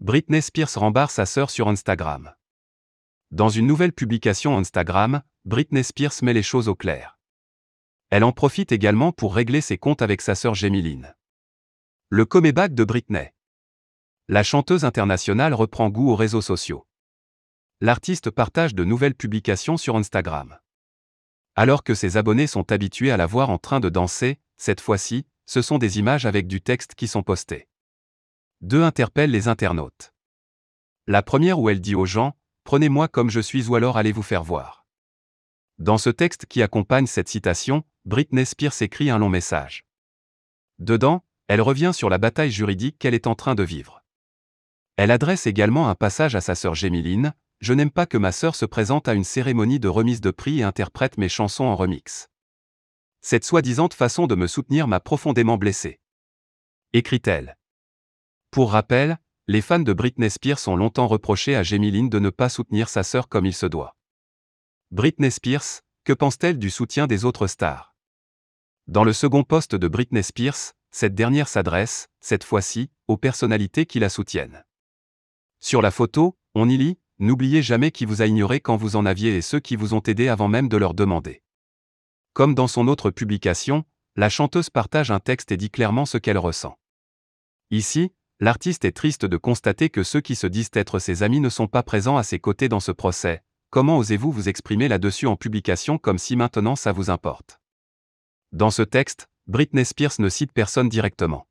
Britney Spears rembarre sa sœur sur Instagram. Dans une nouvelle publication Instagram, Britney Spears met les choses au clair. Elle en profite également pour régler ses comptes avec sa sœur Gémiline. Le comeback de Britney. La chanteuse internationale reprend goût aux réseaux sociaux. L'artiste partage de nouvelles publications sur Instagram. Alors que ses abonnés sont habitués à la voir en train de danser, cette fois-ci, ce sont des images avec du texte qui sont postées. Deux interpellent les internautes. La première où elle dit aux gens, Prenez-moi comme je suis ou alors allez vous faire voir. Dans ce texte qui accompagne cette citation, Britney Spears écrit un long message. Dedans, elle revient sur la bataille juridique qu'elle est en train de vivre. Elle adresse également un passage à sa sœur Gémiline, Je n'aime pas que ma sœur se présente à une cérémonie de remise de prix et interprète mes chansons en remix. Cette soi-disante façon de me soutenir m'a profondément blessée. Écrit-elle. Pour rappel, les fans de Britney Spears ont longtemps reproché à Gémiline de ne pas soutenir sa sœur comme il se doit. Britney Spears, que pense-t-elle du soutien des autres stars? Dans le second poste de Britney Spears, cette dernière s'adresse, cette fois-ci, aux personnalités qui la soutiennent. Sur la photo, on y lit N'oubliez jamais qui vous a ignoré quand vous en aviez et ceux qui vous ont aidé avant même de leur demander. Comme dans son autre publication, la chanteuse partage un texte et dit clairement ce qu'elle ressent. Ici, l'artiste est triste de constater que ceux qui se disent être ses amis ne sont pas présents à ses côtés dans ce procès. Comment osez-vous vous exprimer là-dessus en publication comme si maintenant ça vous importe? Dans ce texte, Britney Spears ne cite personne directement.